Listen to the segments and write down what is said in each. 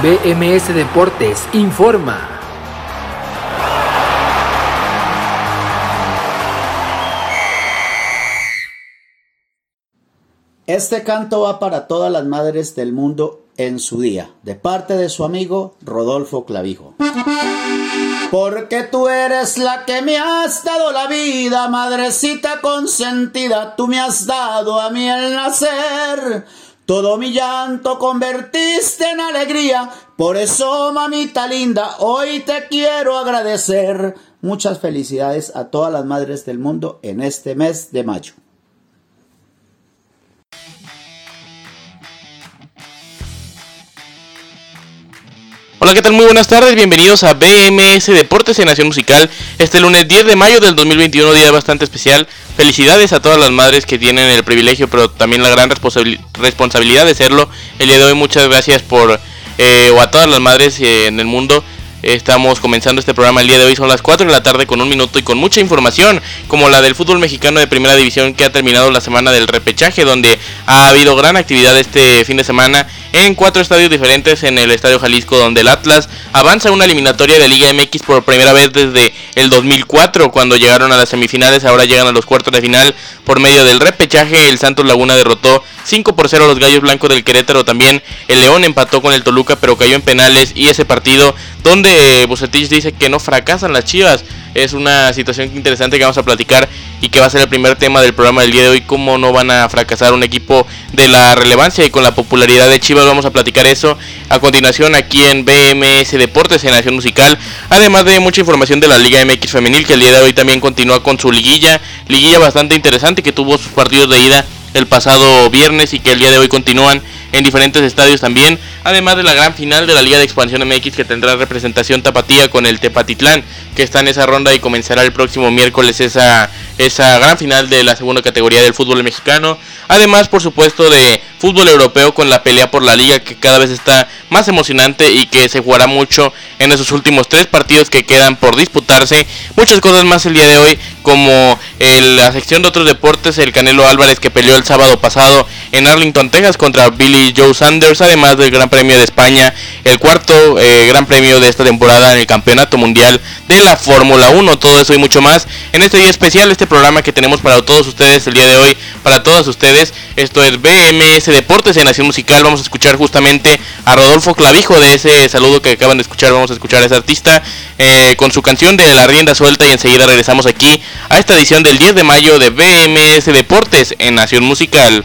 BMS Deportes informa. Este canto va para todas las madres del mundo en su día, de parte de su amigo Rodolfo Clavijo. Porque tú eres la que me has dado la vida, madrecita consentida, tú me has dado a mí el nacer. Todo mi llanto convertiste en alegría, por eso mamita linda, hoy te quiero agradecer. Muchas felicidades a todas las madres del mundo en este mes de mayo. Hola, ¿qué tal? Muy buenas tardes, bienvenidos a BMS Deportes en Nación Musical. Este lunes 10 de mayo del 2021, día bastante especial. Felicidades a todas las madres que tienen el privilegio, pero también la gran responsabilidad de serlo. El día de hoy, muchas gracias por, eh, o a todas las madres eh, en el mundo Estamos comenzando este programa el día de hoy, son las 4 de la tarde con un minuto y con mucha información, como la del fútbol mexicano de primera división que ha terminado la semana del repechaje, donde ha habido gran actividad este fin de semana en cuatro estadios diferentes en el Estadio Jalisco, donde el Atlas avanza una eliminatoria de Liga MX por primera vez desde el 2004, cuando llegaron a las semifinales, ahora llegan a los cuartos de final por medio del repechaje, el Santos Laguna derrotó 5 por 0 a los Gallos Blancos del Querétaro, también el León empató con el Toluca, pero cayó en penales y ese partido donde Bucetich dice que no fracasan las Chivas. Es una situación interesante que vamos a platicar y que va a ser el primer tema del programa del día de hoy, cómo no van a fracasar un equipo de la relevancia y con la popularidad de Chivas. Vamos a platicar eso a continuación aquí en BMS Deportes en Nación Musical, además de mucha información de la Liga MX Femenil que el día de hoy también continúa con su liguilla, liguilla bastante interesante que tuvo sus partidos de ida el pasado viernes y que el día de hoy continúan en diferentes estadios también, además de la gran final de la Liga de Expansión MX que tendrá representación tapatía con el Tepatitlán, que está en esa ronda y comenzará el próximo miércoles esa, esa gran final de la segunda categoría del fútbol mexicano, además por supuesto de fútbol europeo con la pelea por la liga que cada vez está más emocionante y que se jugará mucho en esos últimos tres partidos que quedan por disputarse, muchas cosas más el día de hoy como la sección de otros deportes, el Canelo Álvarez que peleó el sábado pasado en Arlington, Texas contra Billy Joe Sanders, además del Gran Premio de España, el cuarto eh, Gran Premio de esta temporada en el Campeonato Mundial de la Fórmula 1, todo eso y mucho más en este día especial, este programa que tenemos para todos ustedes el día de hoy, para todas ustedes, esto es BMS Deportes en Nación Musical, vamos a escuchar justamente a Rodolfo Clavijo de ese saludo que acaban de escuchar, vamos a escuchar a ese artista eh, con su canción de La Rienda Suelta y enseguida regresamos aquí a esta edición del 10 de mayo de BMS Deportes en Nación Musical.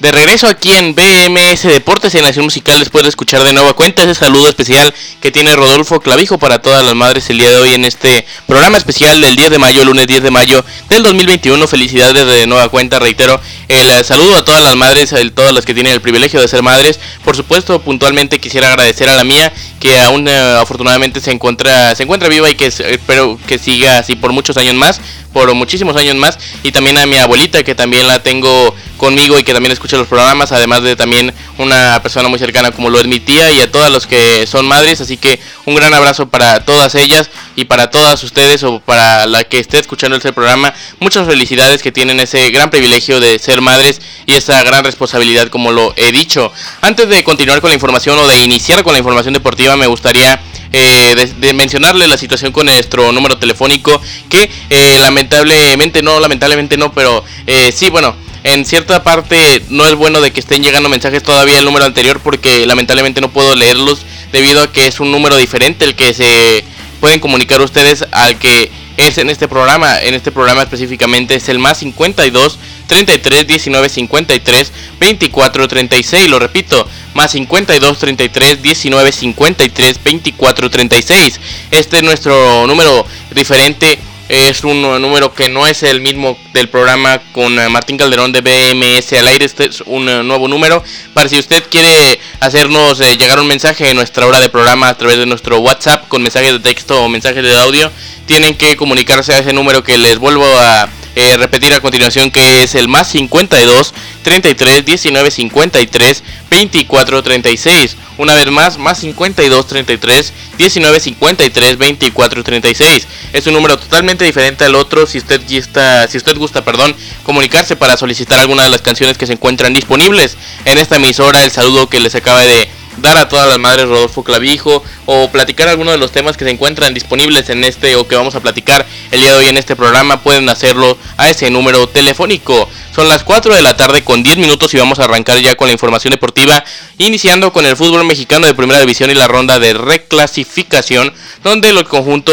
De regreso aquí en BMS Deportes en Nación Musical después de escuchar de nueva cuenta ese saludo especial que tiene Rodolfo Clavijo para todas las madres el día de hoy en este programa especial del 10 de mayo, lunes 10 de mayo del 2021. Felicidades de nueva cuenta, reitero, el eh, saludo a todas las madres, a todas las que tienen el privilegio de ser madres. Por supuesto, puntualmente quisiera agradecer a la mía que aún eh, afortunadamente se encuentra se encuentra viva y que espero que siga así por muchos años más, por muchísimos años más y también a mi abuelita que también la tengo conmigo y que también escucha los programas, además de también una persona muy cercana como lo es mi tía y a todas los que son madres, así que un gran abrazo para todas ellas y para todas ustedes o para la que esté escuchando este programa, muchas felicidades que tienen ese gran privilegio de ser madres y esa gran responsabilidad como lo he dicho. Antes de continuar con la información o de iniciar con la información deportiva, me gustaría eh, de, mencionarle la situación con nuestro número telefónico que eh, lamentablemente no, lamentablemente no, pero eh, sí, bueno, en cierta parte no es bueno de que estén llegando mensajes todavía el número anterior porque lamentablemente no puedo leerlos debido a que es un número diferente el que se pueden comunicar ustedes al que es en este programa. En este programa específicamente es el más 52 33 19 53 24 36. Lo repito, más 52 33 19 53 24 36. Este es nuestro número diferente es un número que no es el mismo del programa con eh, Martín Calderón de BMS al aire. Este es un eh, nuevo número. Para si usted quiere hacernos eh, llegar un mensaje en nuestra hora de programa a través de nuestro WhatsApp con mensajes de texto o mensajes de audio, tienen que comunicarse a ese número que les vuelvo a eh, repetir a continuación que es el más 52 33 19 53 24 36. Una vez más, más 52 33 19 53 24 36. Es un número totalmente diferente al otro. Si usted gusta, si usted gusta, perdón, comunicarse para solicitar alguna de las canciones que se encuentran disponibles en esta emisora, el saludo que les acaba de dar a todas las madres Rodolfo Clavijo o platicar algunos de los temas que se encuentran disponibles en este o que vamos a platicar el día de hoy en este programa, pueden hacerlo a ese número telefónico. Son las 4 de la tarde con 10 minutos y vamos a arrancar ya con la información deportiva, iniciando con el fútbol mexicano de primera división y la ronda de reclasificación, donde el conjunto,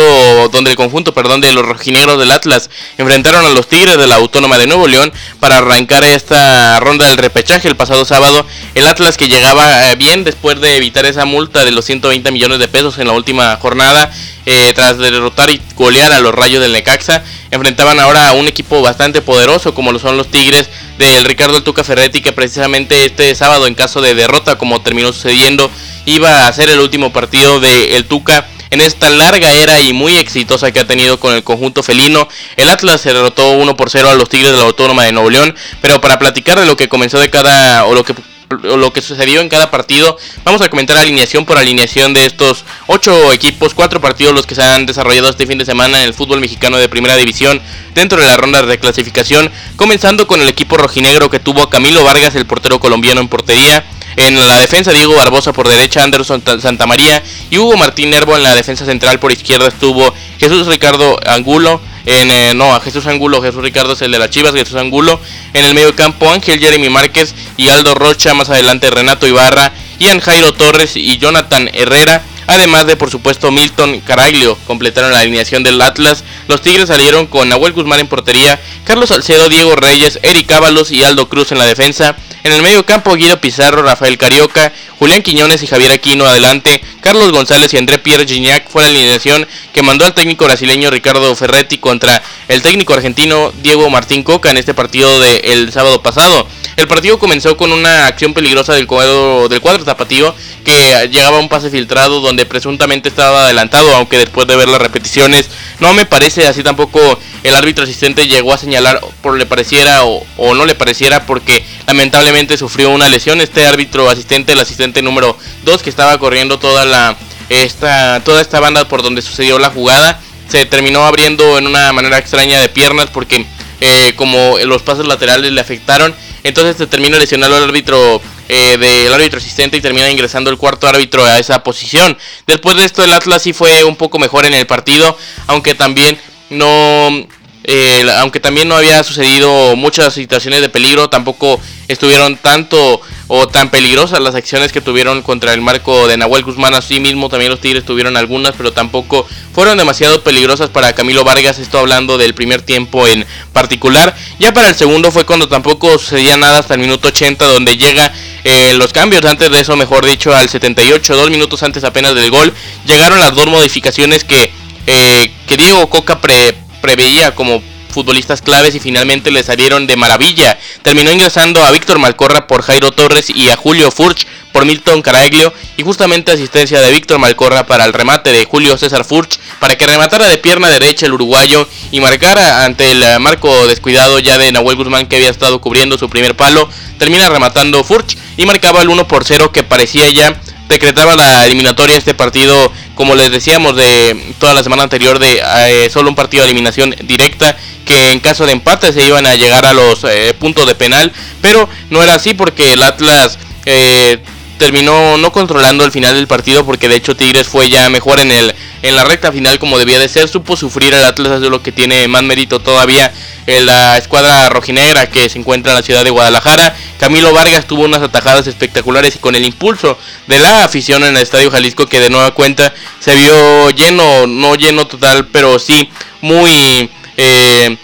donde el conjunto, perdón, de los rojinegros del Atlas enfrentaron a los Tigres de la Autónoma de Nuevo León para arrancar esta ronda del repechaje el pasado sábado. El Atlas que llegaba eh, bien después de evitar esa multa de los 120 millones de pesos en la última jornada eh, tras derrotar y golear a los Rayos del Necaxa, enfrentaban ahora a un equipo bastante poderoso como lo son los Tigres del Ricardo Tuca Ferretti que precisamente este sábado en caso de derrota como terminó sucediendo iba a ser el último partido de el Tuca en esta larga era y muy exitosa que ha tenido con el conjunto felino. El Atlas se derrotó 1 por 0 a los Tigres de la Autónoma de Nuevo León, pero para platicar de lo que comenzó de cada o lo que lo que sucedió en cada partido. Vamos a comentar alineación por alineación de estos ocho equipos, cuatro partidos los que se han desarrollado este fin de semana en el fútbol mexicano de primera división dentro de la ronda de clasificación, comenzando con el equipo rojinegro que tuvo a Camilo Vargas, el portero colombiano en portería. En la defensa Diego Barbosa por derecha, Anderson Santamaría y Hugo Martín Nervo en la defensa central por izquierda estuvo Jesús Ricardo Angulo, en, eh, no, a Jesús Angulo, Jesús Ricardo es el de las Chivas, Jesús Angulo. En el medio campo, Ángel Jeremy Márquez y Aldo Rocha. Más adelante, Renato Ibarra, Ian Jairo Torres y Jonathan Herrera. Además de, por supuesto, Milton Caraglio completaron la alineación del Atlas. Los Tigres salieron con Nahuel Guzmán en portería, Carlos Salcedo, Diego Reyes, Eric Ábalos y Aldo Cruz en la defensa. En el medio campo, Guido Pizarro, Rafael Carioca, Julián Quiñones y Javier Aquino adelante. Carlos González y André Pierre Gignac fue la alineación que mandó al técnico brasileño Ricardo Ferretti contra el técnico argentino Diego Martín Coca en este partido del sábado pasado. El partido comenzó con una acción peligrosa del cuadro, del cuadro tapatío que llegaba a un pase filtrado donde presuntamente estaba adelantado, aunque después de ver las repeticiones no me parece así tampoco el árbitro asistente llegó a señalar por le pareciera o, o no le pareciera porque lamentablemente sufrió una lesión este árbitro asistente, el asistente número 2 que estaba corriendo toda la esta, toda esta banda por donde sucedió la jugada se terminó abriendo en una manera extraña de piernas porque eh, como los pasos laterales le afectaron entonces se termina lesionando el árbitro eh, del árbitro asistente y termina ingresando el cuarto árbitro a esa posición. Después de esto el Atlas sí fue un poco mejor en el partido, aunque también no eh, aunque también no había sucedido muchas situaciones de peligro, tampoco estuvieron tanto o tan peligrosas las acciones que tuvieron contra el marco de Nahuel Guzmán. Así mismo también los Tigres tuvieron algunas, pero tampoco fueron demasiado peligrosas para Camilo Vargas. Esto hablando del primer tiempo en particular. Ya para el segundo fue cuando tampoco sucedía nada hasta el minuto 80, donde llega eh, los cambios. Antes de eso, mejor dicho, al 78, dos minutos antes apenas del gol, llegaron las dos modificaciones que, eh, que Diego Coca pre preveía como futbolistas claves y finalmente le salieron de maravilla. Terminó ingresando a Víctor Malcorra por Jairo Torres y a Julio Furch por Milton Caraglio y justamente asistencia de Víctor Malcorra para el remate de Julio César Furch para que rematara de pierna derecha el uruguayo y marcara ante el marco descuidado ya de Nahuel Guzmán que había estado cubriendo su primer palo. Termina rematando Furch y marcaba el 1 por 0 que parecía ya decretaba la eliminatoria este partido, como les decíamos de toda la semana anterior, de eh, solo un partido de eliminación directa, que en caso de empate se iban a llegar a los eh, puntos de penal, pero no era así porque el Atlas eh, terminó no controlando el final del partido porque de hecho Tigres fue ya mejor en el en la recta final como debía de ser, supo sufrir el Atlas, es lo que tiene más mérito todavía en la escuadra rojinegra que se encuentra en la ciudad de Guadalajara. Camilo Vargas tuvo unas atajadas espectaculares y con el impulso de la afición en el Estadio Jalisco que de nueva cuenta se vio lleno, no lleno total, pero sí muy, eh,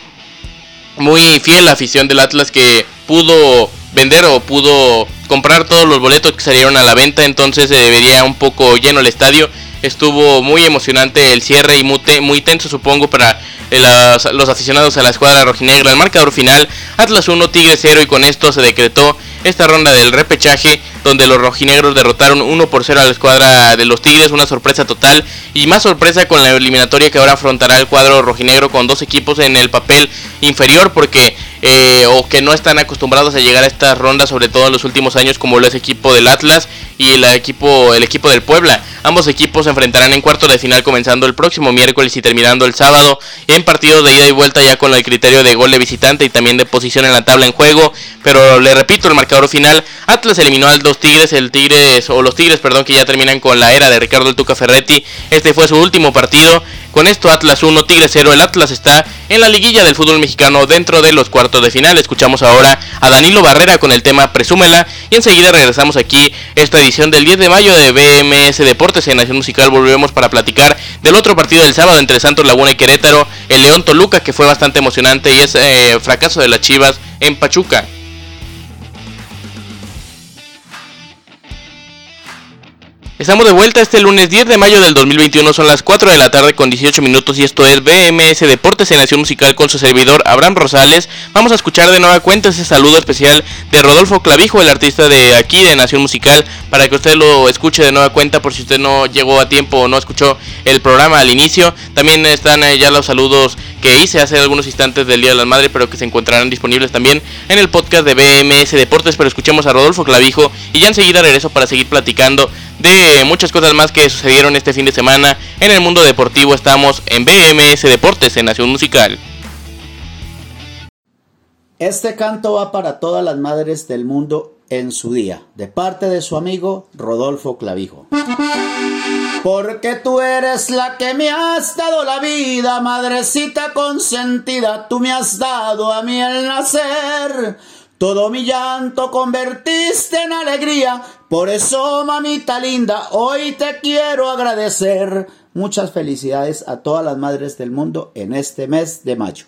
muy fiel la afición del Atlas que pudo vender o pudo comprar todos los boletos que salieron a la venta, entonces se debería un poco lleno el estadio. Estuvo muy emocionante el cierre y muy, muy tenso supongo para los aficionados a la escuadra rojinegra. El marcador final, Atlas 1, Tigre 0 y con esto se decretó esta ronda del repechaje donde los rojinegros derrotaron 1 por 0 a la escuadra de los Tigres, una sorpresa total y más sorpresa con la eliminatoria que ahora afrontará el cuadro rojinegro con dos equipos en el papel inferior porque eh, o que no están acostumbrados a llegar a estas rondas, sobre todo en los últimos años, como lo es equipo del Atlas y el equipo, el equipo del Puebla. Ambos equipos se enfrentarán en cuarto de final comenzando el próximo miércoles y terminando el sábado en partidos de ida y vuelta ya con el criterio de gol de visitante y también de posición en la tabla en juego. Pero le repito, el marcador final, Atlas eliminó al dos Tigres, el Tigres, o los Tigres, perdón, que ya terminan con la era de Ricardo el Tuca Ferretti. Este fue su último partido con esto Atlas 1, Tigre 0. El Atlas está en la liguilla del fútbol mexicano dentro de los cuartos de final. Escuchamos ahora a Danilo Barrera con el tema Presúmela y enseguida regresamos aquí esta edición del 10 de mayo de BMS Deportes en Nación Musical. Volvemos para platicar del otro partido del sábado entre Santos Laguna y Querétaro, el León Toluca que fue bastante emocionante y es eh, fracaso de las Chivas en Pachuca. Estamos de vuelta este lunes 10 de mayo del 2021, son las 4 de la tarde con 18 minutos y esto es BMS Deportes en Nación Musical con su servidor Abraham Rosales. Vamos a escuchar de nueva cuenta ese saludo especial de Rodolfo Clavijo, el artista de aquí de Nación Musical, para que usted lo escuche de nueva cuenta por si usted no llegó a tiempo o no escuchó el programa al inicio. También están eh, ya los saludos que hice hace algunos instantes del Día de las Madres, pero que se encontrarán disponibles también en el podcast de BMS Deportes. Pero escuchemos a Rodolfo Clavijo y ya enseguida regreso para seguir platicando de muchas cosas más que sucedieron este fin de semana en el mundo deportivo. Estamos en BMS Deportes en Nación Musical. Este canto va para todas las madres del mundo en su día, de parte de su amigo Rodolfo Clavijo. Porque tú eres la que me has dado la vida, madrecita consentida, tú me has dado a mí el nacer. Todo mi llanto convertiste en alegría, por eso, mamita linda, hoy te quiero agradecer. Muchas felicidades a todas las madres del mundo en este mes de mayo.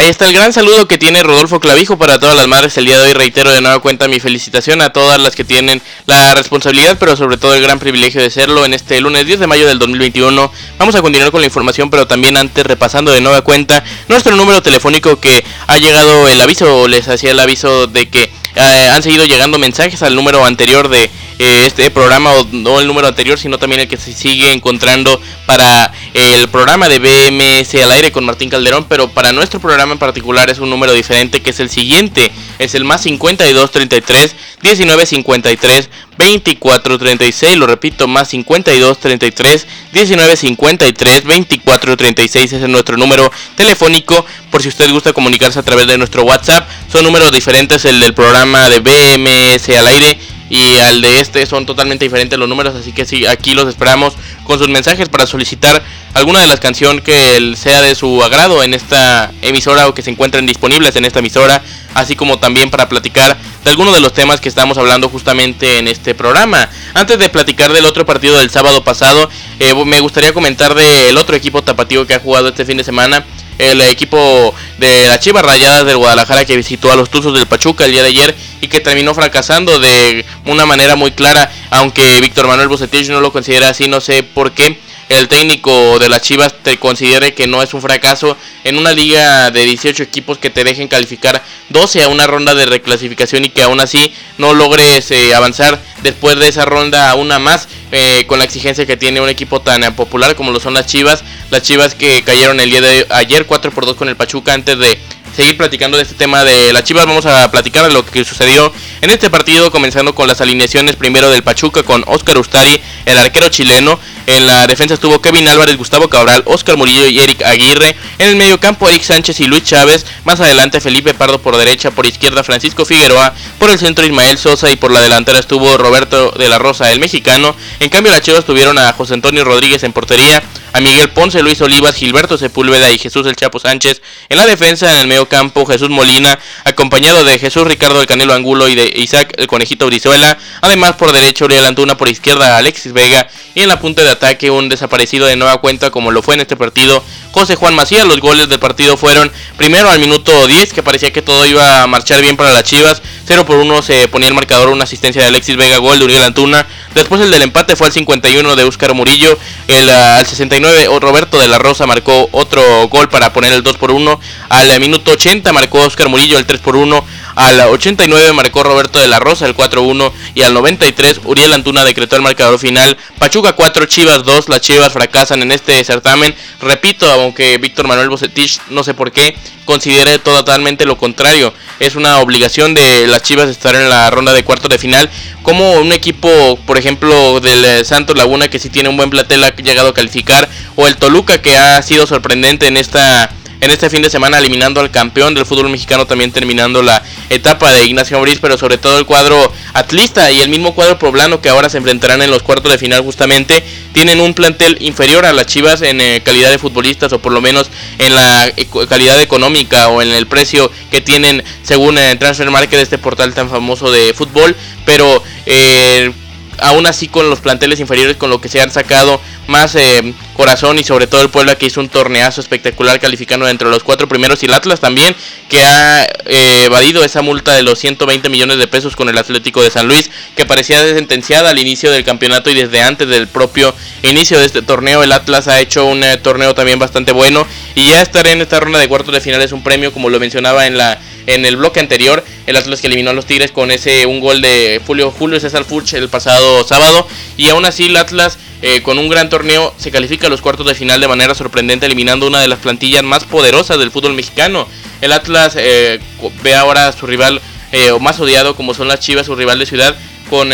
Ahí está el gran saludo que tiene Rodolfo Clavijo para todas las madres el día de hoy. Reitero de nueva cuenta mi felicitación a todas las que tienen la responsabilidad, pero sobre todo el gran privilegio de serlo en este lunes 10 de mayo del 2021. Vamos a continuar con la información, pero también antes repasando de nueva cuenta nuestro número telefónico que ha llegado el aviso, les hacía el aviso de que eh, han seguido llegando mensajes al número anterior de eh, este programa, o no el número anterior, sino también el que se sigue encontrando para el programa de BMS al aire con Martín Calderón, pero para nuestro programa en particular es un número diferente que es el siguiente, es el más 5233 1953 2436, lo repito, más 5233 1953 2436 ese es nuestro número telefónico por si usted gusta comunicarse a través de nuestro WhatsApp. Son números diferentes el del programa de BMS al aire y al de este son totalmente diferentes los números, así que sí, aquí los esperamos con sus mensajes para solicitar alguna de las canciones que sea de su agrado en esta emisora o que se encuentren disponibles en esta emisora, así como también para platicar de algunos de los temas que estamos hablando justamente en este programa. Antes de platicar del otro partido del sábado pasado, eh, me gustaría comentar del otro equipo tapatío que ha jugado este fin de semana el equipo de las Chivas Rayadas del Guadalajara que visitó a los Tuzos del Pachuca el día de ayer y que terminó fracasando de una manera muy clara, aunque Víctor Manuel Bucetich no lo considera así, no sé por qué el técnico de las Chivas te considere que no es un fracaso en una liga de 18 equipos que te dejen calificar 12 a una ronda de reclasificación y que aún así no logres eh, avanzar después de esa ronda a una más eh, con la exigencia que tiene un equipo tan popular como lo son las Chivas. Las Chivas que cayeron el día de ayer 4 por 2 con el Pachuca antes de seguir platicando de este tema de las Chivas, vamos a platicar de lo que sucedió en este partido, comenzando con las alineaciones primero del Pachuca con Oscar Ustari, el arquero chileno. En la defensa estuvo Kevin Álvarez, Gustavo Cabral, Oscar Murillo y Eric Aguirre. En el medio campo Eric Sánchez y Luis Chávez. Más adelante Felipe Pardo por derecha, por izquierda Francisco Figueroa, por el centro Ismael Sosa y por la delantera estuvo Roberto de la Rosa, el mexicano. En cambio las Chivas tuvieron a José Antonio Rodríguez en portería, a Miguel Ponce, Luis Olivas, Gilberto Sepúlveda y Jesús el Chapo Sánchez. En la defensa, en el medio campo, Jesús Molina, acompañado de Jesús Ricardo el Canelo Angulo y de Isaac el Conejito Brizuela. Además, por derecha, Uriel Antuna, por izquierda, Alexis Vega. Y en la punta de ataque, un desaparecido de nueva cuenta, como lo fue en este partido, José Juan Macías. Los goles del partido fueron primero al minuto 10, que parecía que todo iba a marchar bien para las Chivas. 0 por 1 se ponía el marcador, una asistencia de Alexis Vega, gol de Uriel Antuna. Después el del empate fue al 51 de Óscar Murillo, el, al 69 89 Roberto de la Rosa marcó otro gol para poner el 2 por 1. Al minuto 80 marcó Oscar Murillo el 3 por 1. Al 89 marcó Roberto de la Rosa el 4-1 y al 93 Uriel Antuna decretó el marcador final. Pachuca 4, Chivas 2. Las Chivas fracasan en este certamen. Repito, aunque Víctor Manuel Bocetich no sé por qué considere totalmente lo contrario. Es una obligación de las Chivas estar en la ronda de cuartos de final. Como un equipo, por ejemplo, del eh, Santos Laguna que sí tiene un buen platel ha llegado a calificar. O el Toluca que ha sido sorprendente en esta en este fin de semana eliminando al campeón del fútbol mexicano, también terminando la etapa de Ignacio Ambriz, pero sobre todo el cuadro atlista y el mismo cuadro poblano que ahora se enfrentarán en los cuartos de final justamente, tienen un plantel inferior a las Chivas en eh, calidad de futbolistas o por lo menos en la calidad económica o en el precio que tienen según el Transfer Market, este portal tan famoso de fútbol, pero eh, aún así con los planteles inferiores, con lo que se han sacado más eh, corazón y sobre todo el Puebla que hizo un torneazo espectacular calificando entre los cuatro primeros y el Atlas también que ha eh, evadido esa multa de los 120 millones de pesos con el Atlético de San Luis que parecía sentenciada al inicio del campeonato y desde antes del propio inicio de este torneo el Atlas ha hecho un eh, torneo también bastante bueno y ya estar en esta ronda de cuartos de final es un premio como lo mencionaba en la en el bloque anterior, el Atlas que eliminó a los Tigres con ese un gol de Julio Julio César Furch el pasado sábado y aún así el Atlas eh, con un gran torneo se califica a los cuartos de final de manera sorprendente eliminando una de las plantillas más poderosas del fútbol mexicano. El Atlas eh, ve ahora a su rival eh, más odiado como son las Chivas, su rival de ciudad, con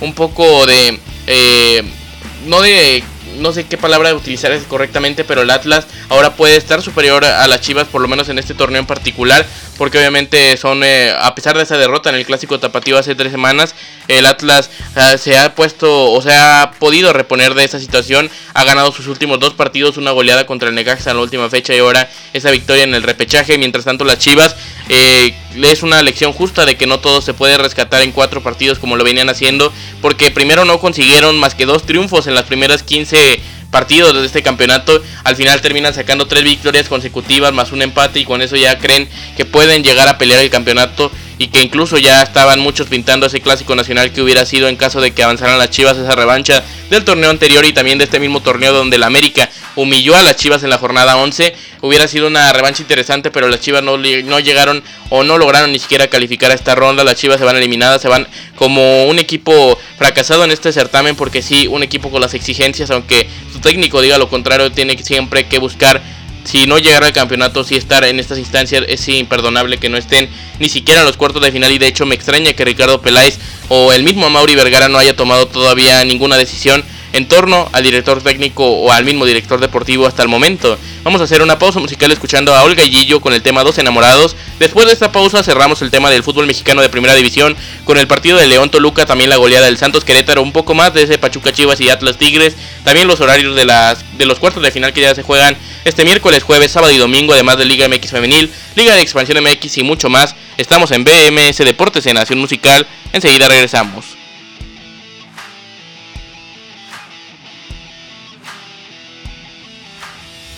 un poco de... no de no sé qué palabra utilizar correctamente, pero el Atlas ahora puede estar superior a las Chivas, por lo menos en este torneo en particular, porque obviamente son, eh, a pesar de esa derrota en el clásico tapatío hace tres semanas, el Atlas ah, se ha puesto o se ha podido reponer de esa situación, ha ganado sus últimos dos partidos, una goleada contra el Necaxa en la última fecha y ahora esa victoria en el repechaje, mientras tanto las Chivas eh, es una lección justa de que no todo se puede rescatar en cuatro partidos como lo venían haciendo, porque primero no consiguieron más que dos triunfos en las primeras 15 partidos de este campeonato. Al final terminan sacando tres victorias consecutivas más un empate y con eso ya creen que pueden llegar a pelear el campeonato y que incluso ya estaban muchos pintando ese clásico nacional que hubiera sido en caso de que avanzaran las Chivas esa revancha del torneo anterior y también de este mismo torneo donde el América humilló a las Chivas en la jornada 11. Hubiera sido una revancha interesante, pero las Chivas no, no llegaron o no lograron ni siquiera calificar a esta ronda. Las Chivas se van eliminadas, se van como un equipo fracasado en este certamen porque sí, un equipo con las exigencias, aunque su técnico diga lo contrario, tiene siempre que buscar si no llegar al campeonato, si estar en estas instancias, es imperdonable que no estén ni siquiera en los cuartos de final. Y de hecho, me extraña que Ricardo Peláez o el mismo Mauri Vergara no haya tomado todavía ninguna decisión en torno al director técnico o al mismo director deportivo hasta el momento. Vamos a hacer una pausa musical escuchando a Olga Gillo con el tema Dos Enamorados. Después de esta pausa cerramos el tema del fútbol mexicano de primera división con el partido de León Toluca, también la goleada del Santos Querétaro, un poco más de ese Pachuca Chivas y Atlas Tigres, también los horarios de, las, de los cuartos de final que ya se juegan este miércoles, jueves, sábado y domingo, además de Liga MX Femenil, Liga de Expansión MX y mucho más. Estamos en BMS Deportes en Nación Musical, enseguida regresamos.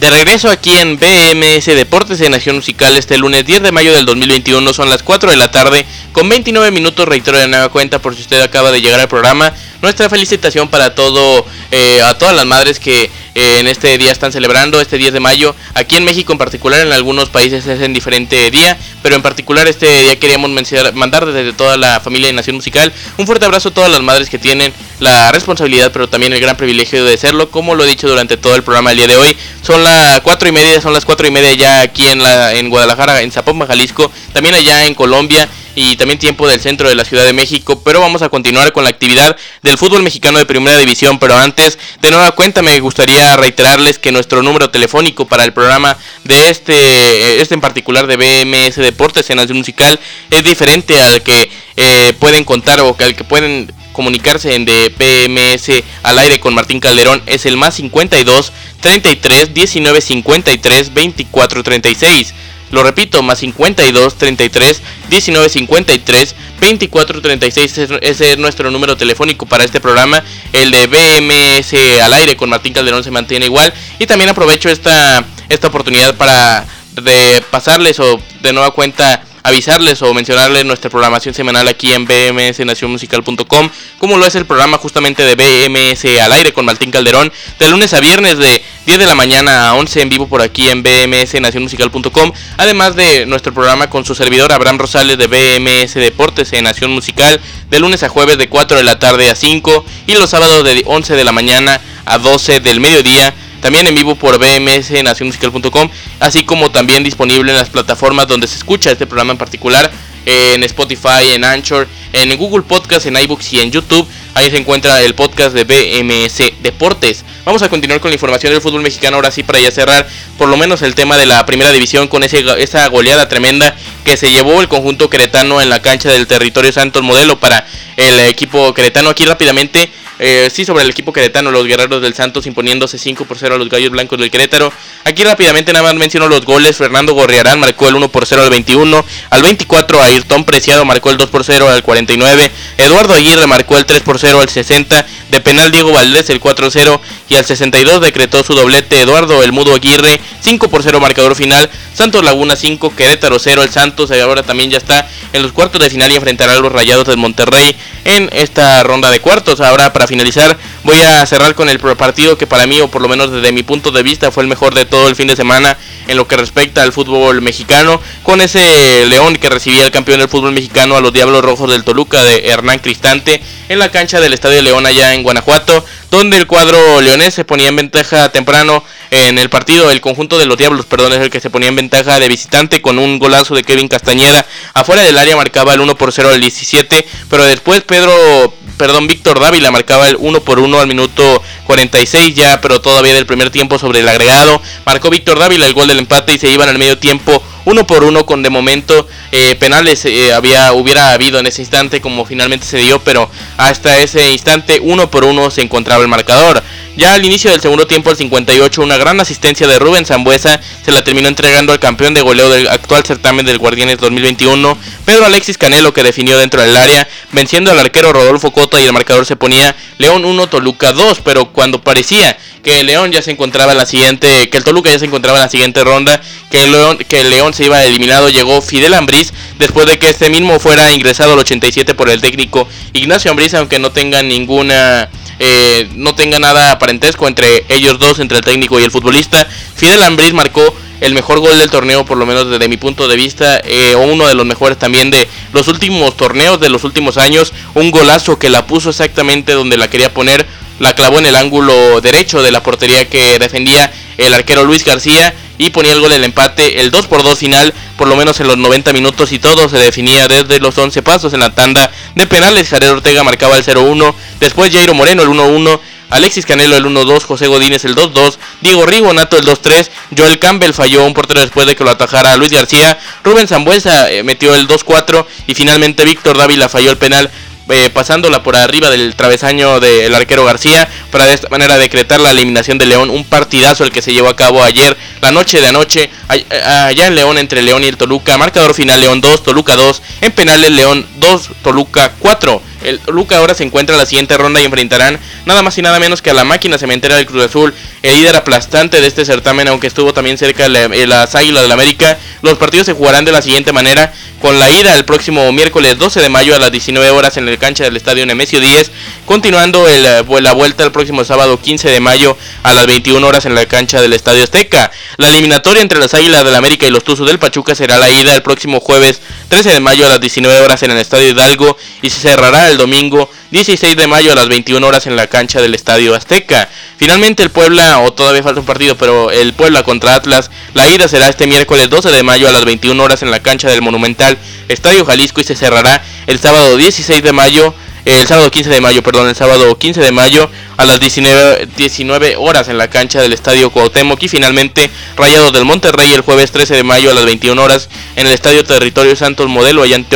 De regreso aquí en BMS Deportes de Nación Musical este lunes 10 de mayo del 2021 son las 4 de la tarde con 29 minutos reitero de nueva cuenta por si usted acaba de llegar al programa. Nuestra felicitación para todo eh, a todas las madres que eh, en este día están celebrando, este 10 de mayo. Aquí en México en particular, en algunos países es en diferente día, pero en particular este día queríamos mandar desde toda la familia de Nación Musical un fuerte abrazo a todas las madres que tienen la responsabilidad, pero también el gran privilegio de serlo, como lo he dicho durante todo el programa el día de hoy. Son las cuatro y media, son las cuatro y media ya aquí en, la, en Guadalajara, en Zapopan, Jalisco, también allá en Colombia y también tiempo del centro de la Ciudad de México, pero vamos a continuar con la actividad del fútbol mexicano de primera división, pero antes, de nueva cuenta, me gustaría reiterarles que nuestro número telefónico para el programa de este, este en particular de BMS Deportes en Nación Musical es diferente al que eh, pueden contar o al que pueden comunicarse en de PMS al aire con Martín Calderón es el más 52 33 19 53 24 36. Lo repito, más 52 33 19 53 24 36. Ese es nuestro número telefónico para este programa. El de BMS al aire con Martín Calderón se mantiene igual. Y también aprovecho esta, esta oportunidad para de pasarles o de nueva cuenta avisarles o mencionarles nuestra programación semanal aquí en bmsnacionmusical.com, como lo es el programa justamente de BMS al aire con Martín Calderón, de lunes a viernes de 10 de la mañana a 11 en vivo por aquí en bmsnacionmusical.com, además de nuestro programa con su servidor Abraham Rosales de BMS Deportes en Nación Musical, de lunes a jueves de 4 de la tarde a 5 y los sábados de 11 de la mañana a 12 del mediodía también en vivo por bmsnacionmusical.com, así como también disponible en las plataformas donde se escucha este programa en particular, en Spotify, en Anchor, en Google Podcast, en iBooks y en YouTube. Ahí se encuentra el podcast de BMS Deportes. Vamos a continuar con la información del fútbol mexicano ahora sí para ya cerrar por lo menos el tema de la primera división con ese, esa goleada tremenda que se llevó el conjunto queretano en la cancha del territorio Santos Modelo para el equipo queretano. Aquí rápidamente eh, sí, sobre el equipo queretano, los guerreros del Santos imponiéndose 5 por 0 a los gallos blancos del Querétaro. Aquí rápidamente nada más menciono los goles. Fernando Gorriarán marcó el 1 por 0 al 21. Al 24, Ayrton Preciado marcó el 2 por 0 al 49. Eduardo Aguirre marcó el 3 por 0 al 60. De penal, Diego Valdés el 4 0. Y al 62 decretó su doblete Eduardo El Mudo Aguirre. 5 por 0 marcador final. Santos Laguna 5, Querétaro 0. El Santos ahora también ya está en los cuartos de final y enfrentará a los Rayados del Monterrey en esta ronda de cuartos. Ahora para finalizar voy a cerrar con el partido que para mí o por lo menos desde mi punto de vista fue el mejor de todo el fin de semana en lo que respecta al fútbol mexicano con ese León que recibía el campeón del fútbol mexicano a los Diablos Rojos del Toluca de Hernán Cristante en la cancha del Estadio León allá en Guanajuato donde el cuadro leonés se ponía en ventaja temprano en el partido. El conjunto de los Diablos, perdón, es el que se ponía en ventaja de visitante con un golazo de Kevin Castañeda. Afuera del área marcaba el 1 por 0 al 17, pero después Pedro perdón, Víctor Dávila marcaba el 1 por 1 al minuto 46 ya, pero todavía del primer tiempo sobre el agregado. Marcó Víctor Dávila el gol del empate y se iban al medio tiempo uno por uno con de momento eh, penales eh, había hubiera habido en ese instante como finalmente se dio, pero hasta ese instante uno por uno se encontraba el marcador. Ya al inicio del segundo tiempo, al 58, una gran asistencia de Rubén Zambuesa. Se la terminó entregando al campeón de goleo del actual certamen del Guardianes 2021, Pedro Alexis Canelo, que definió dentro del área, venciendo al arquero Rodolfo Cota y el marcador se ponía León 1, Toluca 2, pero cuando parecía que el León ya se encontraba en la siguiente, que el Toluca ya se encontraba en la siguiente ronda, que el León, que León se iba eliminado, llegó Fidel Ambriz después de que este mismo fuera ingresado al 87 por el técnico Ignacio Ambriz, aunque no tenga ninguna eh, no tenga nada parentesco entre ellos dos, entre el técnico y el futbolista. Fidel Ambriz marcó el mejor gol del torneo, por lo menos desde mi punto de vista, eh, o uno de los mejores también de los últimos torneos, de los últimos años. Un golazo que la puso exactamente donde la quería poner, la clavó en el ángulo derecho de la portería que defendía el arquero Luis García y ponía el gol del empate, el 2 por 2 final, por lo menos en los 90 minutos y todo se definía desde los 11 pasos en la tanda de penales. Jared Ortega marcaba el 0-1, después Jairo Moreno el 1-1. Alexis Canelo el 1-2, José Godínez el 2-2, Diego Rigonato el 2-3, Joel Campbell falló un portero después de que lo atajara Luis García, Rubén Zambuesa eh, metió el 2-4 y finalmente Víctor Dávila falló el penal eh, pasándola por arriba del travesaño del arquero García para de esta manera decretar la eliminación de León. Un partidazo el que se llevó a cabo ayer, la noche de anoche, allá en León entre León y el Toluca. Marcador final León 2, Toluca 2. En penales León 2, Toluca 4. El Toluca ahora se encuentra en la siguiente ronda y enfrentarán nada más y nada menos que a la máquina cementera del Cruz Azul, el líder aplastante de este certamen, aunque estuvo también cerca de las Águilas del América. Los partidos se jugarán de la siguiente manera, con la ida el próximo miércoles 12 de mayo a las 19 horas en el cancha del Estadio Nemesio 10, continuando el, la vuelta el próximo sábado 15 de mayo a las 21 horas en la cancha del Estadio Azteca. La eliminatoria entre las Águilas del América y los Tuzos del Pachuca será la ida el próximo jueves 13 de mayo a las 19 horas en el Estadio Hidalgo y se cerrará el domingo 16 de mayo a las 21 horas en la cancha del Estadio Azteca. Finalmente el Puebla, o todavía falta un partido, pero el Puebla contra Atlas, la ida será este miércoles 12 de mayo a las 21 horas en la cancha del Monumental Estadio Jalisco y se cerrará el sábado 16 de mayo el sábado 15 de mayo, perdón, el sábado 15 de mayo a las 19, 19 horas en la cancha del Estadio Cuauhtémoc y finalmente Rayados del Monterrey el jueves 13 de mayo a las 21 horas en el Estadio Territorio Santos Modelo allá en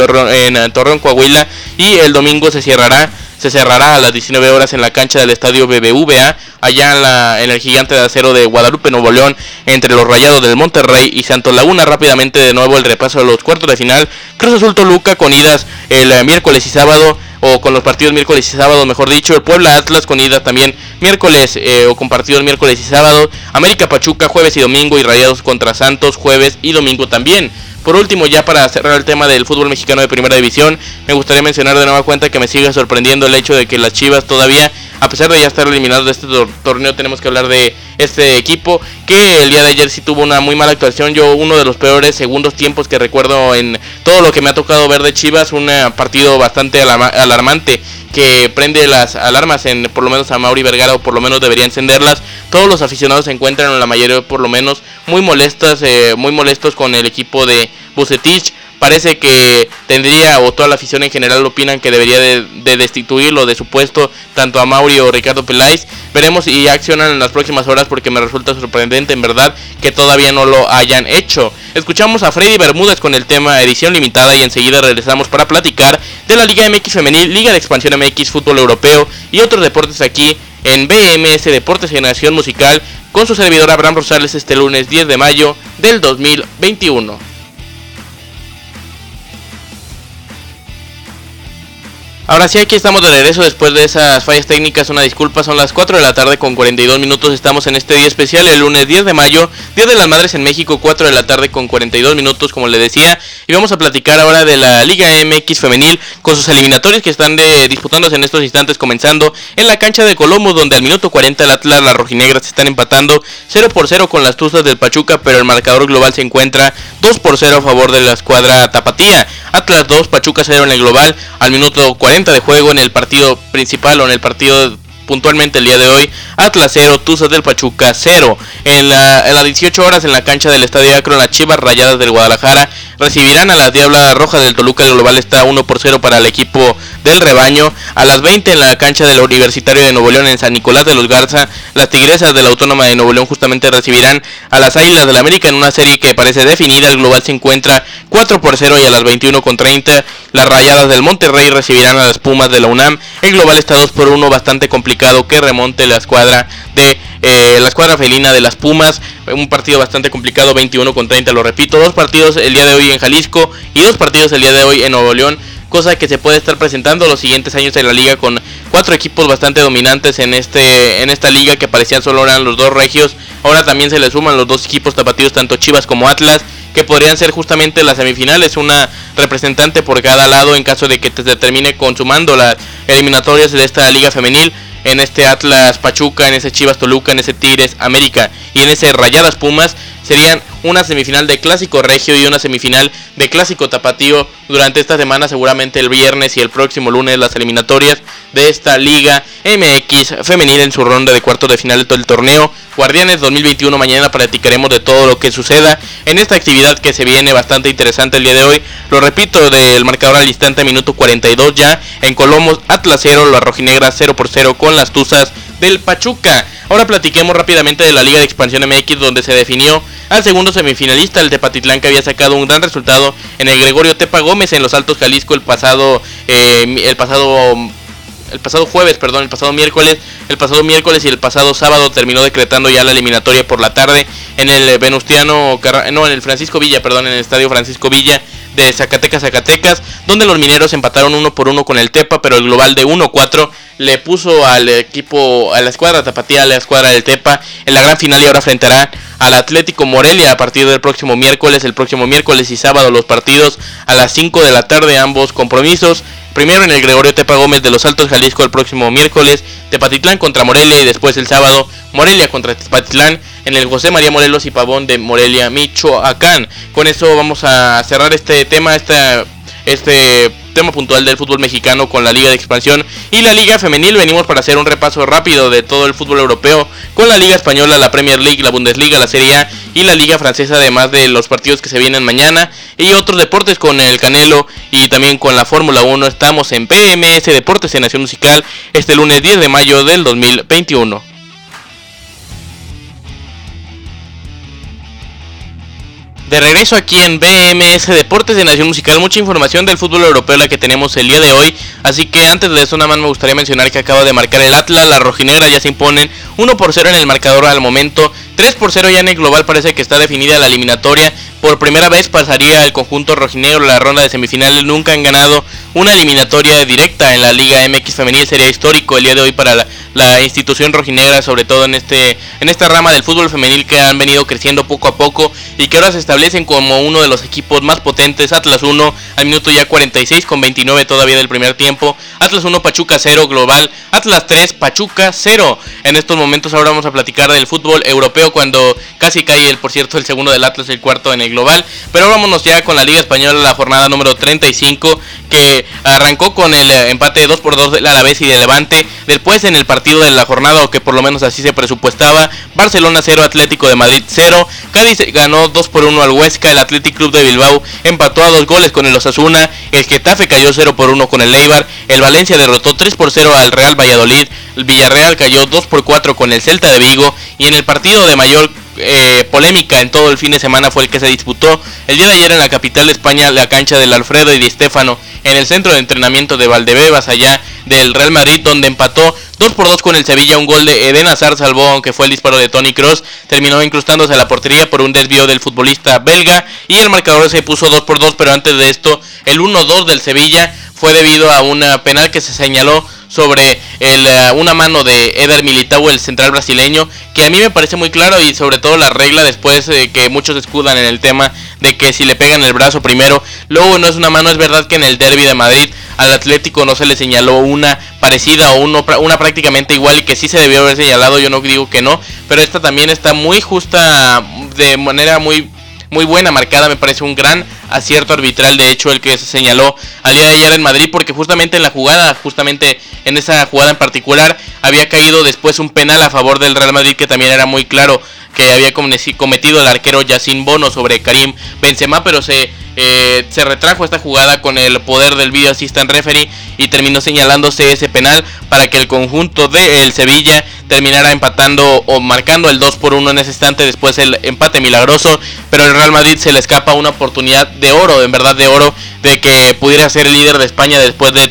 en Torreón, Coahuila y el domingo se cerrará se cerrará a las 19 horas en la cancha del estadio BBVA, allá en, la, en el gigante de acero de Guadalupe, Nuevo León, entre los Rayados del Monterrey y Santos Laguna. Rápidamente de nuevo el repaso de los cuartos de final. Cruz Azul Toluca con idas el eh, miércoles y sábado o con los partidos miércoles y sábado, mejor dicho. El Puebla Atlas con ida también miércoles eh, o con partidos miércoles y sábado. América Pachuca jueves y domingo y Rayados contra Santos jueves y domingo también. Por último, ya para cerrar el tema del fútbol mexicano de primera división, me gustaría mencionar de nueva cuenta que me sigue sorprendiendo el hecho de que las Chivas todavía, a pesar de ya estar eliminados de este torneo, tenemos que hablar de este equipo que el día de ayer sí tuvo una muy mala actuación. Yo uno de los peores segundos tiempos que recuerdo en todo lo que me ha tocado ver de Chivas, un eh, partido bastante alarmante que prende las alarmas en por lo menos a Mauri Vergara o por lo menos debería encenderlas. Todos los aficionados se encuentran, en la mayoría por lo menos, muy molestas, eh, muy molestos con el equipo de Bucetich parece que tendría, o toda la afición en general opinan que debería de, destituirlo de su puesto, tanto a Mauri o Ricardo Peláez. Veremos y accionan en las próximas horas porque me resulta sorprendente en verdad que todavía no lo hayan hecho. Escuchamos a Freddy Bermúdez con el tema edición limitada y enseguida regresamos para platicar de la Liga MX Femenil, Liga de Expansión MX, Fútbol Europeo y otros deportes aquí en BMS Deportes Generación Musical con su servidor Abraham Rosales este lunes 10 de mayo del 2021. Ahora sí, aquí estamos de regreso después de esas fallas técnicas. Una disculpa, son las 4 de la tarde con 42 minutos. Estamos en este día especial, el lunes 10 de mayo, Día de las Madres en México, 4 de la tarde con 42 minutos, como le decía. Y vamos a platicar ahora de la Liga MX Femenil con sus eliminatorios que están de, disputándose en estos instantes, comenzando en la cancha de Colombo, donde al minuto 40 el Atlas, las rojinegras están empatando 0 por 0 con las Tuzas del Pachuca, pero el marcador global se encuentra 2 por 0 a favor de la escuadra Tapatía. Atlas 2, Pachuca 0 en el global al minuto 40 de juego en el partido principal o en el partido puntualmente el día de hoy. Atlas 0, Tuzas del Pachuca 0. En, las 18 horas en la cancha del Estadio Acro, las Chivas Rayadas del Guadalajara recibirán a la Diabla Roja del Toluca. El global está 1 por 0 para el equipo del rebaño. A las 20 en la cancha del Universitario de Nuevo León en San Nicolás de los Garza, las Tigresas de la Autónoma de Nuevo León justamente recibirán a las Águilas del la América en una serie que parece definida. El global se encuentra 4 por 0 y a las 21 con 30 las Rayadas del Monterrey recibirán a las Pumas de la UNAM. El global está 2 por 1 bastante complicado que remonte la escuadra de eh, la escuadra felina de las Pumas. Un partido bastante complicado, 21 con 30, lo repito. Dos partidos el día de hoy en Jalisco y dos partidos el día de hoy en Nuevo León cosa que se puede estar presentando los siguientes años en la liga con cuatro equipos bastante dominantes en este en esta liga que parecían solo eran los dos regios. Ahora también se le suman los dos equipos tapatíos, tanto Chivas como Atlas, que podrían ser justamente las semifinales, una representante por cada lado en caso de que se termine consumando las eliminatorias de esta liga femenil en este Atlas Pachuca, en ese Chivas Toluca, en ese Tigres América y en ese Rayadas Pumas serían una semifinal de Clásico Regio y una semifinal de Clásico Tapatío durante esta semana, seguramente el viernes y el próximo lunes las eliminatorias de esta Liga MX femenil en su ronda de cuartos de final de todo el torneo. Guardianes 2021 mañana platicaremos de todo lo que suceda en esta actividad que se viene bastante interesante el día de hoy. Lo repito, del marcador al instante minuto 42 ya en Colomos Atlas 0, la rojinegras 0 por 0 con las Tuzas del Pachuca. Ahora platiquemos rápidamente de la Liga de Expansión MX donde se definió al segundo semifinalista, el Tepatitlán, que había sacado un gran resultado en el Gregorio Tepa Gómez en los Altos Jalisco el pasado, eh, el pasado el pasado jueves, perdón, el pasado miércoles, el pasado miércoles y el pasado sábado terminó decretando ya la eliminatoria por la tarde en el Venustiano, no, en el Francisco Villa, perdón, en el Estadio Francisco Villa de Zacatecas, Zacatecas, donde los mineros empataron uno por uno con el Tepa, pero el global de 1-4 le puso al equipo, a la escuadra tapatía, a la escuadra del Tepa en la gran final y ahora enfrentará al Atlético Morelia a partir del próximo miércoles, el próximo miércoles y sábado los partidos a las 5 de la tarde ambos compromisos. Primero en el Gregorio Tepa Gómez de los Altos Jalisco el próximo miércoles, Tepatitlán contra Morelia y después el sábado Morelia contra Tepatitlán en el José María Morelos y Pavón de Morelia, Michoacán. Con eso vamos a cerrar este tema, este, este tema puntual del fútbol mexicano con la Liga de Expansión y la Liga Femenil. Venimos para hacer un repaso rápido de todo el fútbol europeo con la Liga Española, la Premier League, la Bundesliga, la Serie A y la Liga Francesa, además de los partidos que se vienen mañana y otros deportes con el Canelo y también con la Fórmula 1. Estamos en PMS Deportes en Nación Musical este lunes 10 de mayo del 2021. De regreso aquí en BMS Deportes de Nación Musical, mucha información del fútbol europeo la que tenemos el día de hoy. Así que antes de eso nada más me gustaría mencionar que acaba de marcar el Atlas, la rojinegras ya se imponen 1 por 0 en el marcador al momento 3 por 0 ya en el global parece que está definida la eliminatoria. Por primera vez pasaría el conjunto rojinegro la ronda de semifinales. Nunca han ganado una eliminatoria directa en la Liga MX femenil. Sería histórico el día de hoy para la, institución rojinegra, sobre todo en este en esta rama del fútbol femenil que han venido creciendo poco a poco y que ahora se establecen como uno de los equipos más potentes. Atlas 1 al minuto ya 46 con 29 todavía del primer tiempo. Atlas 1 Pachuca 0 global. Atlas 3 Pachuca 0. En estos momentos ahora vamos a platicar del fútbol europeo cuando casi cae el por cierto el segundo del Atlas el cuarto en el global. Pero vámonos ya con la Liga Española la jornada número 35 que arrancó con el eh, empate 2 por 2 del Alavés y del Levante. Después en el partido de la jornada, o que por lo menos así se presupuestaba, Barcelona 0, Atlético de Madrid 0. Cádiz ganó 2 por 1 al Huesca, el Athletic Club de Bilbao empató a dos goles con el Osasuna, el Getafe cayó 0 por 1 con el Eibar, el Valencia derrotó 3 por 0 al Real Valladolid, el Villarreal cayó 2 por 4 con el Celta de Vigo y en el partido de mayor eh, polémica en todo el fin de semana fue el que se disputó el día de ayer en la capital de España, la cancha del Alfredo y Di Stéfano, en el centro de entrenamiento de Valdebebas, allá del Real Madrid, donde empató 2 por 2 con el Sevilla. Un gol de Eden Hazard salvó, aunque fue el disparo de Tony Cross. Terminó incrustándose a la portería por un desvío del futbolista belga. Y el marcador se puso 2 por 2, pero antes de esto, el 1-2 del Sevilla fue debido a una penal que se señaló sobre el, eh, una mano de Eder Militao, el central brasileño, que a mí me parece muy claro y sobre todo la regla después de que muchos escudan en el tema de que si le pegan el brazo primero, luego no es una mano, es verdad que en el derby de Madrid al Atlético no se le señaló una parecida o uno, una prácticamente igual y que sí se debió haber señalado, yo no digo que no, pero esta también está muy justa de manera muy muy buena marcada, me parece un gran acierto arbitral, de hecho el que se señaló al día de ayer en Madrid, porque justamente en la jugada, justamente en esa jugada en particular, había caído después un penal a favor del Real Madrid que también era muy claro que había cometido el arquero Yacine Bono sobre Karim Benzema, pero se, eh, se retrajo esta jugada con el poder del video assistant referee y terminó señalándose ese penal para que el conjunto de el Sevilla terminara empatando o marcando el 2 por 1 en ese instante, después el empate milagroso, pero el Real Madrid se le escapa una oportunidad de oro, en verdad de oro, de que pudiera ser el líder de España después de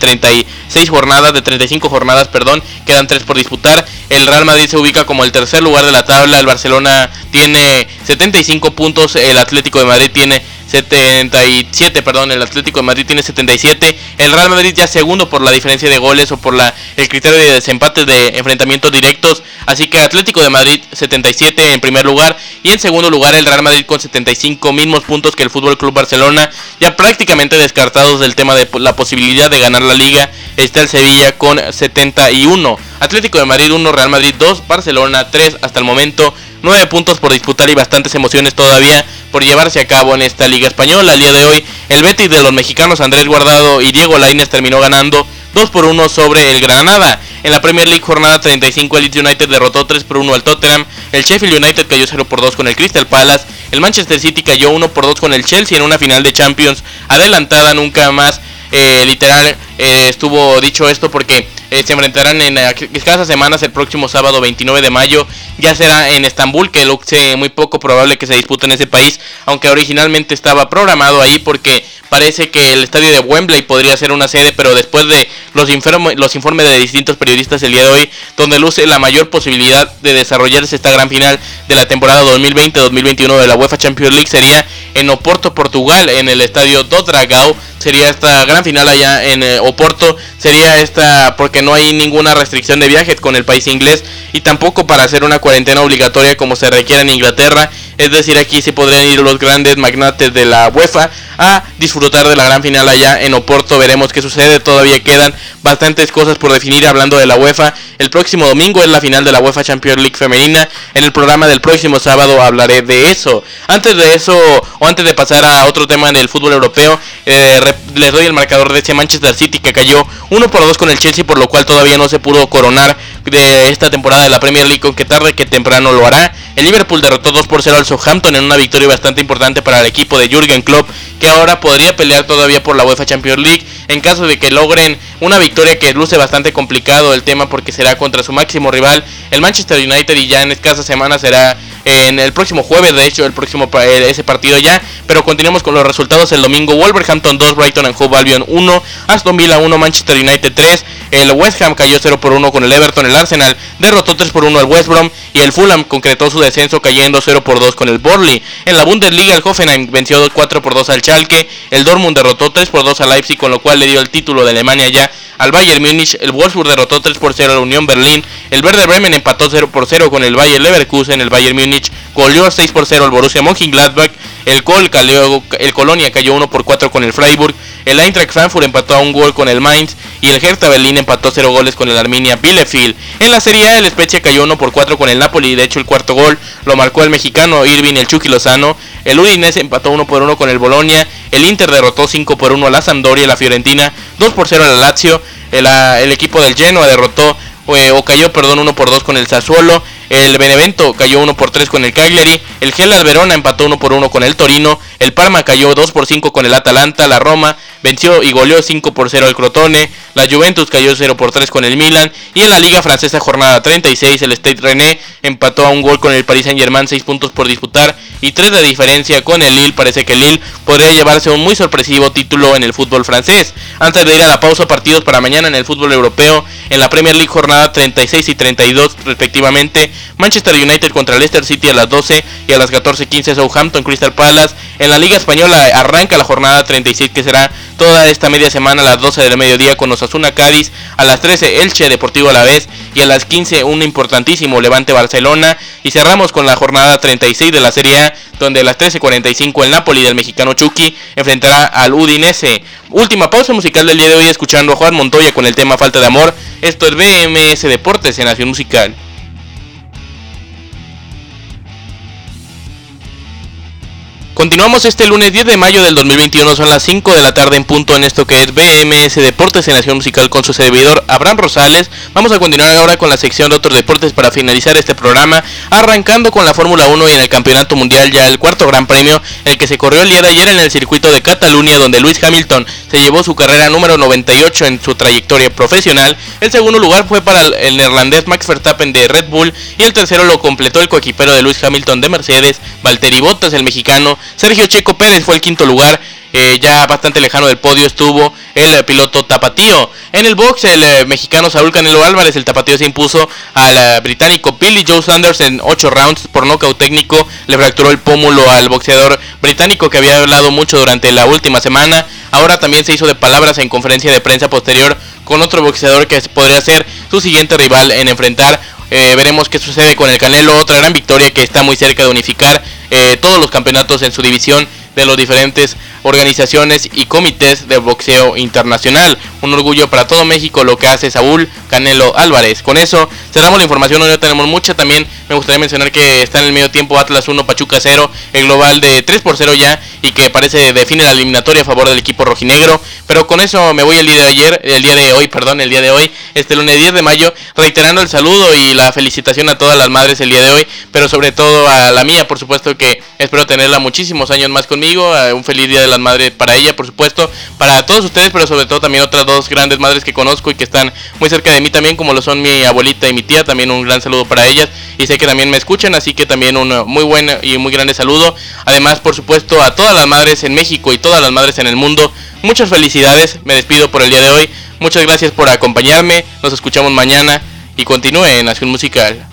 36 jornadas, de 35 jornadas, perdón, quedan 3 por disputar. El Real Madrid se ubica como el tercer lugar de la tabla, el Barcelona tiene 75 puntos, el Atlético de Madrid tiene 77, perdón, el Atlético de Madrid tiene 77, el Real Madrid ya segundo por la diferencia de goles o por la, el criterio de desempate de enfrentamientos directos, así que Atlético de Madrid 77 en primer lugar. Y en segundo lugar el Real Madrid con 75 mismos puntos que el Fútbol Club Barcelona, ya prácticamente descartados del tema de la posibilidad de ganar la liga, está el Sevilla con 71, Atlético de Madrid 1, Real Madrid 2, Barcelona 3 hasta el momento 9 puntos por disputar y bastantes emociones todavía por llevarse a cabo en esta Liga Española. Al día de hoy, el Betis de los mexicanos Andrés Guardado y Diego Lainez terminó ganando 2 por 1 sobre el Granada. En la Premier League jornada 35 el Leeds United derrotó 3 por 1 al Tottenham, el Sheffield United cayó 0 por 2 con el Crystal Palace, el Manchester City cayó 1 por 2 con el Chelsea en una final de Champions adelantada nunca más. Eh, literal eh, estuvo dicho esto porque eh, se enfrentarán en escasas semanas el próximo sábado 29 de mayo. Ya será en Estambul, que es muy poco probable que se dispute en ese país, aunque originalmente estaba programado ahí porque parece que el estadio de Wembley podría ser una sede, pero después de los, los informes de distintos periodistas el día de hoy, donde luce la mayor posibilidad de desarrollarse esta gran final de la temporada 2020-2021 de la UEFA Champions League sería en Oporto, Portugal, en el estadio do Dragao. Sería esta gran final allá en eh, Oporto. Sería esta porque no hay ninguna restricción de viajes con el país inglés y tampoco para hacer una cuarentena obligatoria como se requiere en Inglaterra. Es decir, aquí se podrían ir los grandes magnates de la UEFA a disfrutar de la gran final allá en Oporto. Veremos qué sucede. Todavía quedan bastantes cosas por definir hablando de la UEFA. El próximo domingo es la final de la UEFA Champions League femenina. En el programa del próximo sábado hablaré de eso. Antes de eso, antes de pasar a otro tema en el fútbol europeo, eh, les doy el marcador de ese Manchester City que cayó 1 por 2 con el Chelsea, por lo cual todavía no se pudo coronar de esta temporada de la Premier League, que tarde que temprano lo hará. El Liverpool derrotó 2 por 0 al Southampton en una victoria bastante importante para el equipo de Jürgen Klopp, que ahora podría pelear todavía por la UEFA Champions League en caso de que logren una victoria que luce bastante complicado el tema porque será contra su máximo rival, el Manchester United, y ya en escasas semanas será en el próximo jueves, de hecho, el próximo eh, ese partido ya. Pero continuamos con los resultados el domingo. Wolverhampton 2, Brighton and Hove Albion 1, Aston Villa 1, Manchester United 3. El West Ham cayó 0 por 1 con el Everton. El Arsenal derrotó 3 por 1 al West Brom. Y el Fulham concretó su descenso cayendo 0 por 2 con el Borley. En la Bundesliga, el Hoffenheim venció 4 por 2 al Schalke. El Dortmund derrotó 3 por 2 al Leipzig, con lo cual le dio el título de Alemania ya al Bayern Múnich. El Wolfsburg derrotó 3 por 0 a la Unión Berlín. El Werder Bremen empató 0 por 0 con el Bayern Leverkusen. El Bayern Múnich goleó 6 por 0 al Borussia Mönchengladbach. El, Col el Colonia cayó 1 por 4 con el Freiburg. El Eintracht Frankfurt empató a un gol con el Mainz y el Hertha Berlín empató 0 goles con el Arminia Bielefeld. En la Serie A el Spezia cayó 1 por 4 con el Napoli, de hecho el cuarto gol lo marcó el mexicano Irving el Chucky Lozano. El Udinese empató 1 por 1 con el Bolonia. El Inter derrotó 5 por 1 a la Sampdoria, la Fiorentina 2 por 0 a la Lazio. El, el equipo del Genoa derrotó eh, o cayó, perdón, 1 por 2 con el Sassuolo. El Benevento cayó 1 por 3 con el Cagliari. El Gel Verona empató 1 por 1 con el Torino. El Parma cayó 2 por 5 con el Atalanta. La Roma venció y goleó 5 por 0 al Crotone. La Juventus cayó 0 por 3 con el Milan. Y en la Liga Francesa, jornada 36, el Stade René empató a un gol con el Paris Saint Germain, 6 puntos por disputar y 3 de diferencia con el Lille. Parece que el Lille podría llevarse un muy sorpresivo título en el fútbol francés. Antes de ir a la pausa, partidos para mañana en el fútbol europeo. En la Premier League, jornada 36 y 32 respectivamente. Manchester United contra Leicester City a las 12 y a las 14.15 Southampton Crystal Palace. En la Liga Española arranca la jornada 36 que será toda esta media semana a las 12 del mediodía con Osasuna Cádiz, a las 13 Elche Deportivo a la vez y a las 15 un importantísimo Levante Barcelona y cerramos con la jornada 36 de la Serie A donde a las 13.45 el Napoli del mexicano Chucky enfrentará al Udinese. Última pausa musical del día de hoy escuchando a Juan Montoya con el tema Falta de Amor. Esto es BMS Deportes en Nación Musical. Continuamos este lunes 10 de mayo del 2021, son las 5 de la tarde en punto en esto que es BMS Deportes en Nación Musical con su servidor Abraham Rosales. Vamos a continuar ahora con la sección de otros deportes para finalizar este programa, arrancando con la Fórmula 1 y en el Campeonato Mundial ya el cuarto Gran Premio, el que se corrió el día de ayer en el circuito de Cataluña donde Luis Hamilton se llevó su carrera número 98 en su trayectoria profesional. El segundo lugar fue para el neerlandés Max Verstappen de Red Bull y el tercero lo completó el coequipero de Luis Hamilton de Mercedes, Valtteri Bottas el mexicano Sergio Checo Pérez fue el quinto lugar. Eh, ya bastante lejano del podio estuvo el piloto Tapatío. En el box, el eh, mexicano Saúl Canelo Álvarez, el Tapatío se impuso al eh, británico Billy Joe Sanders en 8 rounds por nocaut técnico. Le fracturó el pómulo al boxeador británico que había hablado mucho durante la última semana. Ahora también se hizo de palabras en conferencia de prensa posterior con otro boxeador que podría ser su siguiente rival en enfrentar eh, veremos qué sucede con el Canelo, otra gran victoria que está muy cerca de unificar eh, todos los campeonatos en su división de los diferentes organizaciones y comités de boxeo internacional. Un orgullo para todo México lo que hace Saúl Canelo Álvarez. Con eso cerramos la información, hoy no tenemos mucha. También me gustaría mencionar que está en el medio tiempo Atlas 1, Pachuca 0, el global de 3 por 0 ya y que parece define la eliminatoria a favor del equipo rojinegro. Pero con eso me voy el día de ayer, el día de hoy, perdón, el día de hoy, este lunes 10 de mayo, reiterando el saludo y la felicitación a todas las madres el día de hoy, pero sobre todo a la mía, por supuesto que espero tenerla muchísimos años más conmigo. Un feliz día de las madres para ella, por supuesto, para todos ustedes, pero sobre todo también otras dos grandes madres que conozco y que están muy cerca de mí también, como lo son mi abuelita y mi tía. También un gran saludo para ellas y sé que también me escuchan, así que también un muy buen y muy grande saludo. Además, por supuesto, a todas las madres en México y todas las madres en el mundo. Muchas felicidades, me despido por el día de hoy. Muchas gracias por acompañarme, nos escuchamos mañana y continúe en Nación Musical.